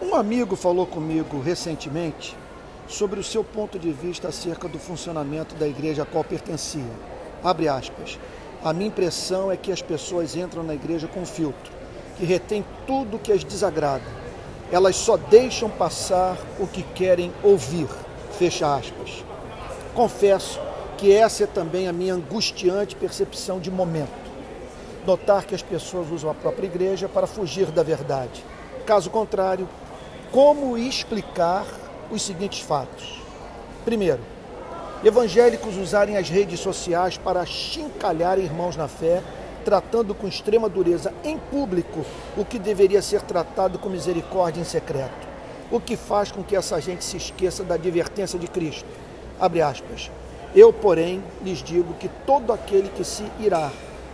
Um amigo falou comigo recentemente sobre o seu ponto de vista acerca do funcionamento da igreja a qual pertencia. Abre aspas. A minha impressão é que as pessoas entram na igreja com filtro, que retém tudo que as desagrada. Elas só deixam passar o que querem ouvir. Fecha aspas. Confesso que essa é também a minha angustiante percepção de momento. Notar que as pessoas usam a própria igreja para fugir da verdade. Caso contrário, como explicar os seguintes fatos? Primeiro, evangélicos usarem as redes sociais para chincalhar irmãos na fé, tratando com extrema dureza em público o que deveria ser tratado com misericórdia em secreto, o que faz com que essa gente se esqueça da advertência de Cristo. Abre aspas. Eu, porém, lhes digo que todo aquele que se irá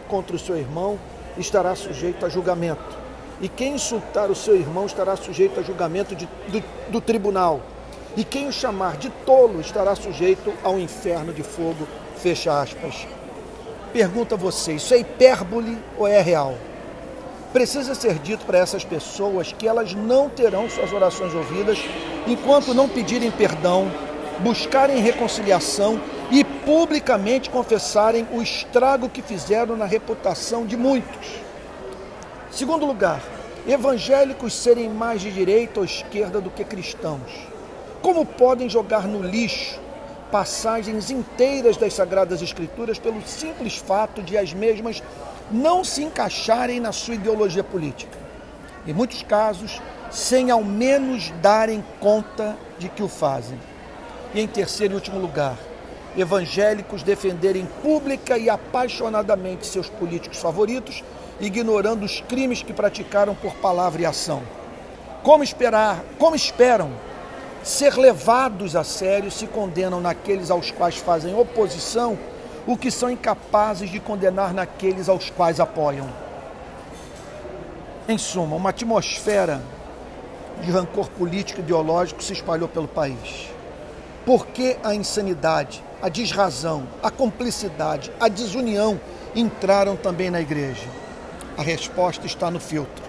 contra o seu irmão estará sujeito a julgamento. E quem insultar o seu irmão estará sujeito a julgamento de, do, do tribunal. E quem o chamar de tolo estará sujeito ao inferno de fogo. Fecha aspas. Pergunta você, isso é hipérbole ou é real? Precisa ser dito para essas pessoas que elas não terão suas orações ouvidas enquanto não pedirem perdão, buscarem reconciliação e publicamente confessarem o estrago que fizeram na reputação de muitos. Segundo lugar, evangélicos serem mais de direita ou esquerda do que cristãos. Como podem jogar no lixo passagens inteiras das Sagradas Escrituras pelo simples fato de as mesmas não se encaixarem na sua ideologia política? Em muitos casos, sem ao menos darem conta de que o fazem. E em terceiro e último lugar, evangélicos defenderem pública e apaixonadamente seus políticos favoritos, ignorando os crimes que praticaram por palavra e ação. Como esperar, como esperam ser levados a sério se condenam naqueles aos quais fazem oposição o que são incapazes de condenar naqueles aos quais apoiam. Em suma, uma atmosfera de rancor político e ideológico se espalhou pelo país. Por que a insanidade, a desrazão, a cumplicidade, a desunião entraram também na igreja? A resposta está no filtro.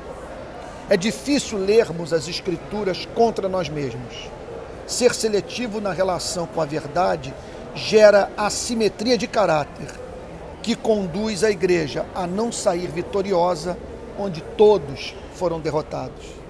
É difícil lermos as Escrituras contra nós mesmos. Ser seletivo na relação com a verdade gera assimetria de caráter, que conduz a igreja a não sair vitoriosa onde todos foram derrotados.